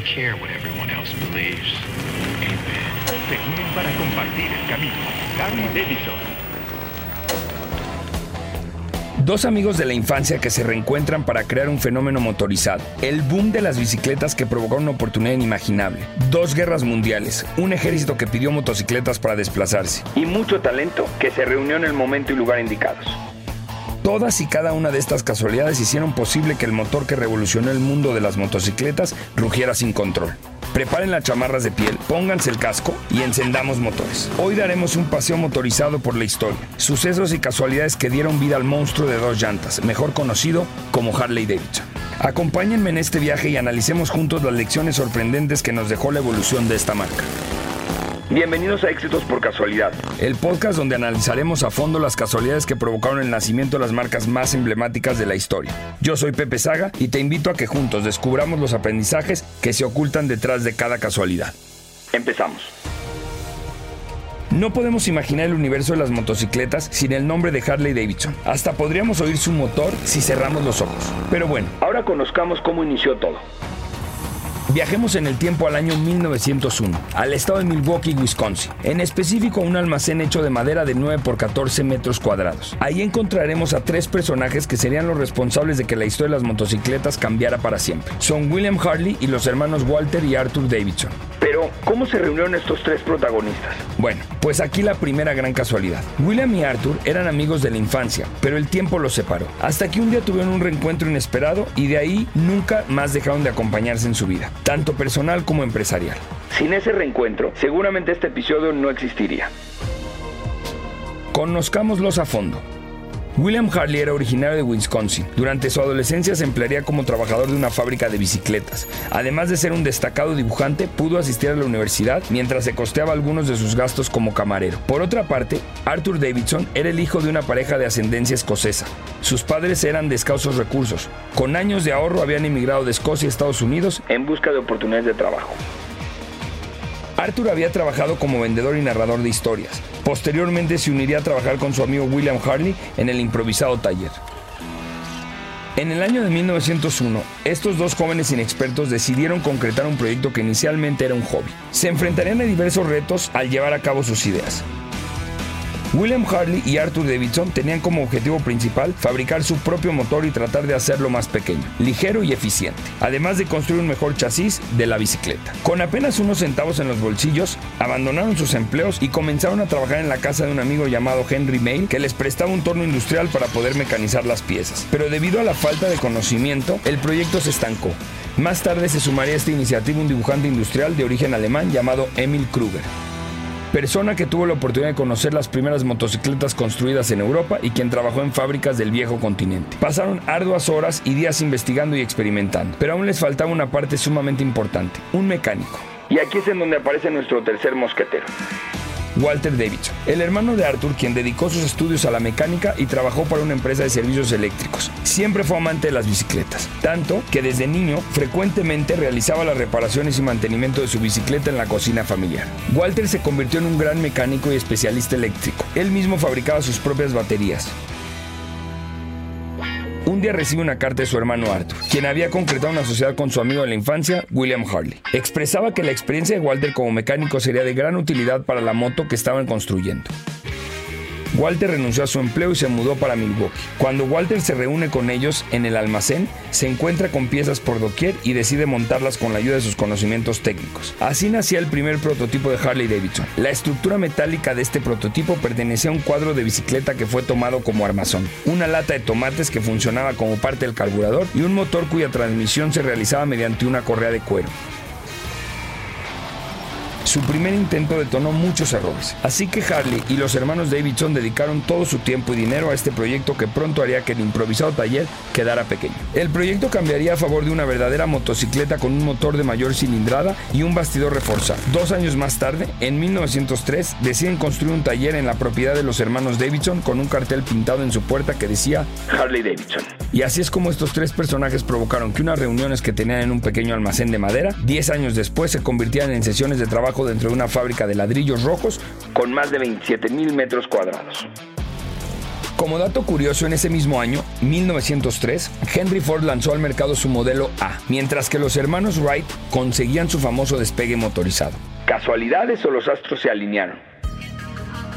don't care what everyone else believes. Amen. Se unen para compartir el camino. Harley Davidson. Dos amigos de la infancia que se reencuentran para crear un fenómeno motorizado. El boom de las bicicletas que provocó una oportunidad inimaginable. Dos guerras mundiales. Un ejército que pidió motocicletas para desplazarse. Y mucho talento que se reunió en el momento y lugar indicados. Todas y cada una de estas casualidades hicieron posible que el motor que revolucionó el mundo de las motocicletas rugiera sin control. Preparen las chamarras de piel, pónganse el casco y encendamos motores. Hoy daremos un paseo motorizado por la historia, sucesos y casualidades que dieron vida al monstruo de dos llantas, mejor conocido como Harley Davidson. Acompáñenme en este viaje y analicemos juntos las lecciones sorprendentes que nos dejó la evolución de esta marca. Bienvenidos a Éxitos por Casualidad, el podcast donde analizaremos a fondo las casualidades que provocaron el nacimiento de las marcas más emblemáticas de la historia. Yo soy Pepe Saga y te invito a que juntos descubramos los aprendizajes que se ocultan detrás de cada casualidad. Empezamos. No podemos imaginar el universo de las motocicletas sin el nombre de Harley Davidson. Hasta podríamos oír su motor si cerramos los ojos. Pero bueno, ahora conozcamos cómo inició todo. Viajemos en el tiempo al año 1901, al estado de Milwaukee, Wisconsin, en específico a un almacén hecho de madera de 9 por 14 metros cuadrados. Ahí encontraremos a tres personajes que serían los responsables de que la historia de las motocicletas cambiara para siempre. Son William Harley y los hermanos Walter y Arthur Davidson. ¿Cómo se reunieron estos tres protagonistas? Bueno, pues aquí la primera gran casualidad. William y Arthur eran amigos de la infancia, pero el tiempo los separó. Hasta que un día tuvieron un reencuentro inesperado y de ahí nunca más dejaron de acompañarse en su vida tanto personal como empresarial. Sin ese reencuentro, seguramente este episodio no existiría. Conozcámoslos a fondo. William Harley era originario de Wisconsin. Durante su adolescencia se emplearía como trabajador de una fábrica de bicicletas. Además de ser un destacado dibujante, pudo asistir a la universidad mientras se costeaba algunos de sus gastos como camarero. Por otra parte, Arthur Davidson era el hijo de una pareja de ascendencia escocesa. Sus padres eran de recursos. Con años de ahorro habían emigrado de Escocia a Estados Unidos en busca de oportunidades de trabajo. Arthur había trabajado como vendedor y narrador de historias. Posteriormente se uniría a trabajar con su amigo William Harley en el improvisado taller. En el año de 1901, estos dos jóvenes inexpertos decidieron concretar un proyecto que inicialmente era un hobby. Se enfrentarían a diversos retos al llevar a cabo sus ideas. William Harley y Arthur Davidson tenían como objetivo principal fabricar su propio motor y tratar de hacerlo más pequeño, ligero y eficiente, además de construir un mejor chasis de la bicicleta. Con apenas unos centavos en los bolsillos, abandonaron sus empleos y comenzaron a trabajar en la casa de un amigo llamado Henry Mail que les prestaba un torno industrial para poder mecanizar las piezas. Pero debido a la falta de conocimiento, el proyecto se estancó. Más tarde se sumaría a esta iniciativa un dibujante industrial de origen alemán llamado Emil Kruger persona que tuvo la oportunidad de conocer las primeras motocicletas construidas en Europa y quien trabajó en fábricas del viejo continente. Pasaron arduas horas y días investigando y experimentando, pero aún les faltaba una parte sumamente importante, un mecánico. Y aquí es en donde aparece nuestro tercer mosquetero. Walter Davidson, el hermano de Arthur, quien dedicó sus estudios a la mecánica y trabajó para una empresa de servicios eléctricos. Siempre fue amante de las bicicletas, tanto que desde niño frecuentemente realizaba las reparaciones y mantenimiento de su bicicleta en la cocina familiar. Walter se convirtió en un gran mecánico y especialista eléctrico. Él mismo fabricaba sus propias baterías. Un día recibe una carta de su hermano Arthur, quien había concretado una sociedad con su amigo de la infancia, William Harley. Expresaba que la experiencia de Walter como mecánico sería de gran utilidad para la moto que estaban construyendo. Walter renunció a su empleo y se mudó para Milwaukee. Cuando Walter se reúne con ellos en el almacén, se encuentra con piezas por doquier y decide montarlas con la ayuda de sus conocimientos técnicos. Así nacía el primer prototipo de Harley Davidson. La estructura metálica de este prototipo pertenecía a un cuadro de bicicleta que fue tomado como armazón, una lata de tomates que funcionaba como parte del carburador y un motor cuya transmisión se realizaba mediante una correa de cuero. Su primer intento detonó muchos errores, así que Harley y los hermanos Davidson dedicaron todo su tiempo y dinero a este proyecto que pronto haría que el improvisado taller quedara pequeño. El proyecto cambiaría a favor de una verdadera motocicleta con un motor de mayor cilindrada y un bastidor reforzado. Dos años más tarde, en 1903, deciden construir un taller en la propiedad de los hermanos Davidson con un cartel pintado en su puerta que decía Harley Davidson. Y así es como estos tres personajes provocaron que unas reuniones que tenían en un pequeño almacén de madera, 10 años después se convirtieran en sesiones de trabajo dentro de una fábrica de ladrillos rojos con más de 27 mil metros cuadrados. Como dato curioso, en ese mismo año, 1903, Henry Ford lanzó al mercado su modelo A, mientras que los hermanos Wright conseguían su famoso despegue motorizado. ¿Casualidades o los astros se alinearon?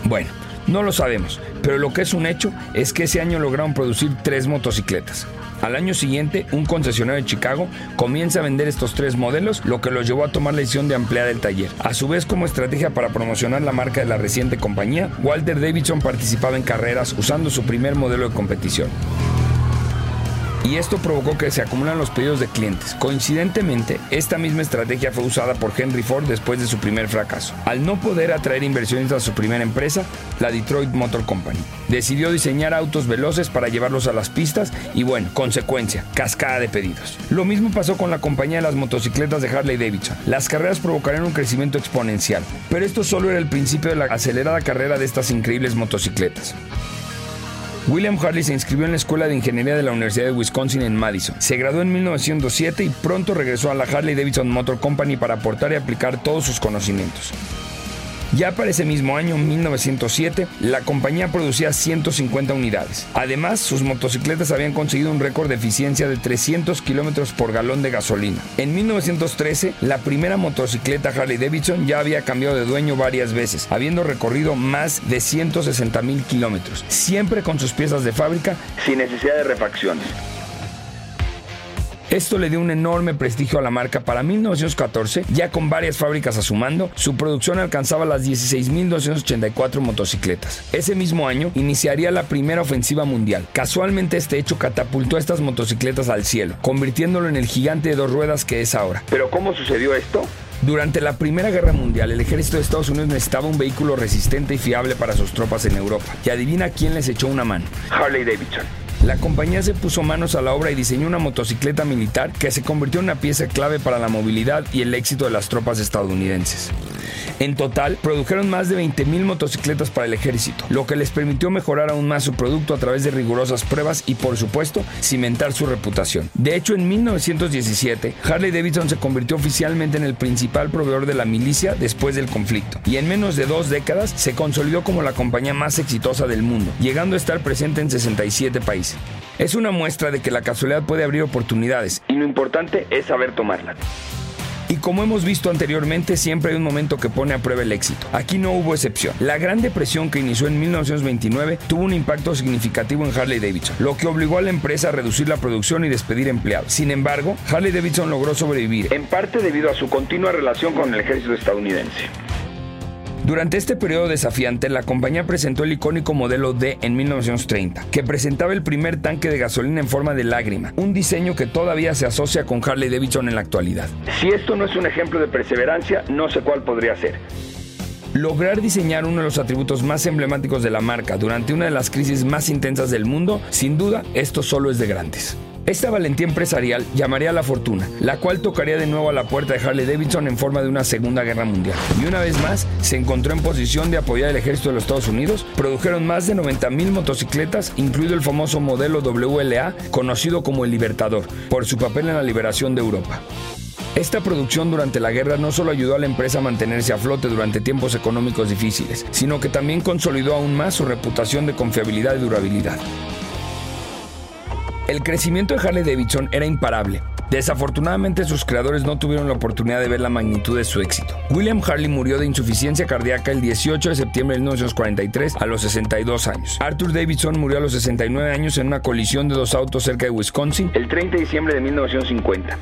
Bueno, no lo sabemos, pero lo que es un hecho es que ese año lograron producir tres motocicletas. Al año siguiente, un concesionario de Chicago comienza a vender estos tres modelos, lo que los llevó a tomar la decisión de ampliar el taller. A su vez, como estrategia para promocionar la marca de la reciente compañía, Walter Davidson participaba en carreras usando su primer modelo de competición y esto provocó que se acumulan los pedidos de clientes. Coincidentemente, esta misma estrategia fue usada por Henry Ford después de su primer fracaso. Al no poder atraer inversionistas a su primera empresa, la Detroit Motor Company, decidió diseñar autos veloces para llevarlos a las pistas y bueno, consecuencia, cascada de pedidos. Lo mismo pasó con la compañía de las motocicletas de Harley Davidson. Las carreras provocarían un crecimiento exponencial, pero esto solo era el principio de la acelerada carrera de estas increíbles motocicletas. William Harley se inscribió en la Escuela de Ingeniería de la Universidad de Wisconsin en Madison. Se graduó en 1907 y pronto regresó a la Harley Davidson Motor Company para aportar y aplicar todos sus conocimientos. Ya para ese mismo año, 1907, la compañía producía 150 unidades. Además, sus motocicletas habían conseguido un récord de eficiencia de 300 kilómetros por galón de gasolina. En 1913, la primera motocicleta Harley Davidson ya había cambiado de dueño varias veces, habiendo recorrido más de 160 mil kilómetros, siempre con sus piezas de fábrica, sin necesidad de refacciones. Esto le dio un enorme prestigio a la marca. Para 1914, ya con varias fábricas a su mando, su producción alcanzaba las 16.284 motocicletas. Ese mismo año iniciaría la primera ofensiva mundial. Casualmente este hecho catapultó a estas motocicletas al cielo, convirtiéndolo en el gigante de dos ruedas que es ahora. ¿Pero cómo sucedió esto? Durante la Primera Guerra Mundial, el ejército de Estados Unidos necesitaba un vehículo resistente y fiable para sus tropas en Europa. Y adivina quién les echó una mano. Harley Davidson. La compañía se puso manos a la obra y diseñó una motocicleta militar que se convirtió en una pieza clave para la movilidad y el éxito de las tropas estadounidenses. En total, produjeron más de 20.000 motocicletas para el ejército, lo que les permitió mejorar aún más su producto a través de rigurosas pruebas y, por supuesto, cimentar su reputación. De hecho, en 1917, Harley Davidson se convirtió oficialmente en el principal proveedor de la milicia después del conflicto, y en menos de dos décadas se consolidó como la compañía más exitosa del mundo, llegando a estar presente en 67 países. Es una muestra de que la casualidad puede abrir oportunidades, y lo importante es saber tomarla. Y como hemos visto anteriormente, siempre hay un momento que pone a prueba el éxito. Aquí no hubo excepción. La Gran Depresión que inició en 1929 tuvo un impacto significativo en Harley Davidson, lo que obligó a la empresa a reducir la producción y despedir empleados. Sin embargo, Harley Davidson logró sobrevivir, en parte debido a su continua relación con el ejército estadounidense. Durante este periodo desafiante, la compañía presentó el icónico modelo D en 1930, que presentaba el primer tanque de gasolina en forma de lágrima, un diseño que todavía se asocia con Harley Davidson en la actualidad. Si esto no es un ejemplo de perseverancia, no sé cuál podría ser. Lograr diseñar uno de los atributos más emblemáticos de la marca durante una de las crisis más intensas del mundo, sin duda, esto solo es de grandes. Esta valentía empresarial llamaría a la fortuna, la cual tocaría de nuevo a la puerta de Harley Davidson en forma de una Segunda Guerra Mundial. Y una vez más, se encontró en posición de apoyar el ejército de los Estados Unidos. Produjeron más de 90.000 motocicletas, incluido el famoso modelo WLA, conocido como el Libertador, por su papel en la liberación de Europa. Esta producción durante la guerra no solo ayudó a la empresa a mantenerse a flote durante tiempos económicos difíciles, sino que también consolidó aún más su reputación de confiabilidad y durabilidad. El crecimiento de Harley Davidson era imparable. Desafortunadamente sus creadores no tuvieron la oportunidad de ver la magnitud de su éxito. William Harley murió de insuficiencia cardíaca el 18 de septiembre de 1943 a los 62 años. Arthur Davidson murió a los 69 años en una colisión de dos autos cerca de Wisconsin el 30 de diciembre de 1950.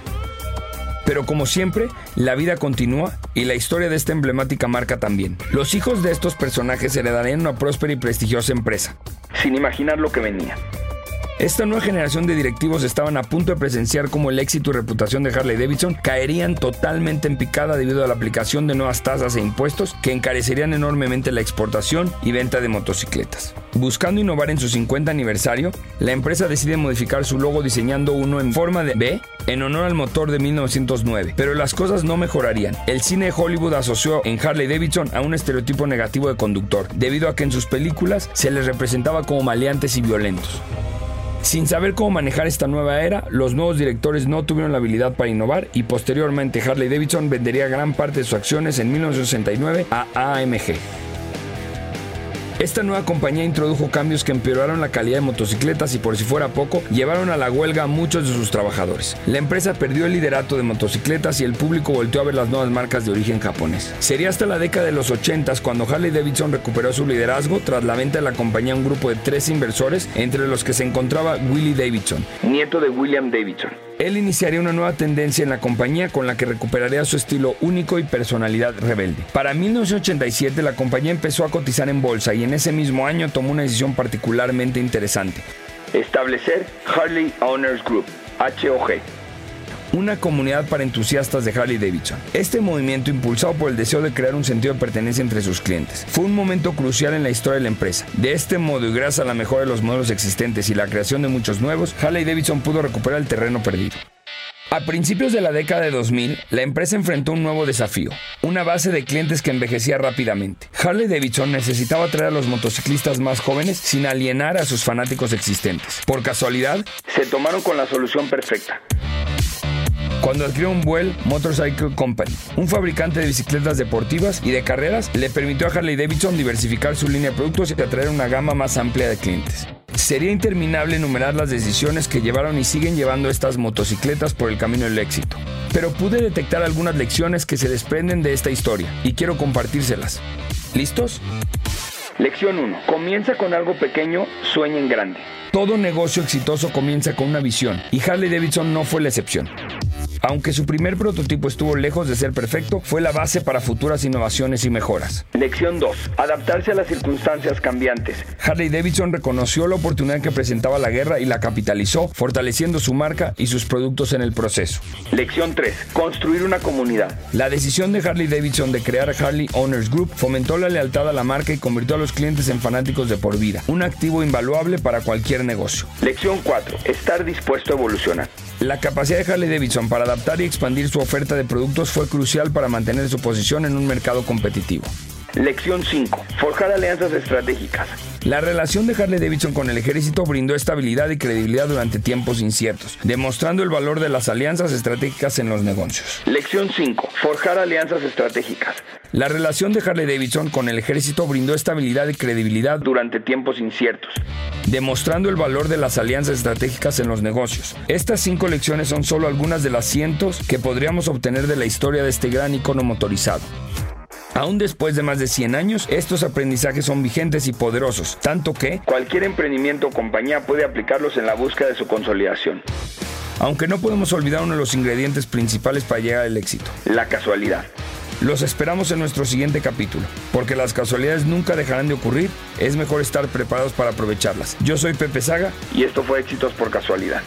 Pero como siempre, la vida continúa y la historia de esta emblemática marca también. Los hijos de estos personajes heredarían una próspera y prestigiosa empresa, sin imaginar lo que venía. Esta nueva generación de directivos estaban a punto de presenciar cómo el éxito y reputación de Harley Davidson caerían totalmente en picada debido a la aplicación de nuevas tasas e impuestos que encarecerían enormemente la exportación y venta de motocicletas. Buscando innovar en su 50 aniversario, la empresa decide modificar su logo diseñando uno en forma de B en honor al motor de 1909. Pero las cosas no mejorarían. El cine de Hollywood asoció en Harley Davidson a un estereotipo negativo de conductor, debido a que en sus películas se les representaba como maleantes y violentos. Sin saber cómo manejar esta nueva era, los nuevos directores no tuvieron la habilidad para innovar y posteriormente Harley Davidson vendería gran parte de sus acciones en 1969 a AMG. Esta nueva compañía introdujo cambios que empeoraron la calidad de motocicletas y por si fuera poco, llevaron a la huelga a muchos de sus trabajadores. La empresa perdió el liderato de motocicletas y el público volteó a ver las nuevas marcas de origen japonés. Sería hasta la década de los 80 cuando Harley Davidson recuperó su liderazgo tras la venta de la compañía a un grupo de tres inversores, entre los que se encontraba Willie Davidson, nieto de William Davidson. Él iniciaría una nueva tendencia en la compañía con la que recuperaría su estilo único y personalidad rebelde. Para 1987 la compañía empezó a cotizar en bolsa y en ese mismo año tomó una decisión particularmente interesante. Establecer Harley Owners Group, HOG, una comunidad para entusiastas de Harley Davidson. Este movimiento, impulsado por el deseo de crear un sentido de pertenencia entre sus clientes, fue un momento crucial en la historia de la empresa. De este modo, y gracias a la mejora de los modelos existentes y la creación de muchos nuevos, Harley Davidson pudo recuperar el terreno perdido. A principios de la década de 2000, la empresa enfrentó un nuevo desafío, una base de clientes que envejecía rápidamente. Harley Davidson necesitaba atraer a los motociclistas más jóvenes sin alienar a sus fanáticos existentes. Por casualidad, se tomaron con la solución perfecta cuando adquirió un Well Motorcycle Company, un fabricante de bicicletas deportivas y de carreras, le permitió a Harley Davidson diversificar su línea de productos y atraer una gama más amplia de clientes. Sería interminable enumerar las decisiones que llevaron y siguen llevando estas motocicletas por el camino del éxito. Pero pude detectar algunas lecciones que se desprenden de esta historia y quiero compartírselas. ¿Listos? Lección 1. Comienza con algo pequeño, sueña en grande. Todo negocio exitoso comienza con una visión y Harley Davidson no fue la excepción. Aunque su primer prototipo estuvo lejos de ser perfecto, fue la base para futuras innovaciones y mejoras. Lección 2. Adaptarse a las circunstancias cambiantes. Harley Davidson reconoció la oportunidad que presentaba la guerra y la capitalizó, fortaleciendo su marca y sus productos en el proceso. Lección 3. Construir una comunidad. La decisión de Harley Davidson de crear Harley Owners Group fomentó la lealtad a la marca y convirtió a los clientes en fanáticos de por vida, un activo invaluable para cualquier negocio. Lección 4. Estar dispuesto a evolucionar. La capacidad de Harley Davidson para adaptar y expandir su oferta de productos fue crucial para mantener su posición en un mercado competitivo. Lección 5. Forjar alianzas estratégicas. La relación de Harley Davidson con el ejército brindó estabilidad y credibilidad durante tiempos inciertos, demostrando el valor de las alianzas estratégicas en los negocios. Lección 5. Forjar alianzas estratégicas. La relación de Harley Davidson con el ejército brindó estabilidad y credibilidad durante tiempos inciertos, demostrando el valor de las alianzas estratégicas en los negocios. Estas cinco lecciones son solo algunas de las cientos que podríamos obtener de la historia de este gran icono motorizado. Aún después de más de 100 años, estos aprendizajes son vigentes y poderosos, tanto que cualquier emprendimiento o compañía puede aplicarlos en la búsqueda de su consolidación. Aunque no podemos olvidar uno de los ingredientes principales para llegar al éxito, la casualidad. Los esperamos en nuestro siguiente capítulo, porque las casualidades nunca dejarán de ocurrir, es mejor estar preparados para aprovecharlas. Yo soy Pepe Saga y esto fue Éxitos por Casualidad.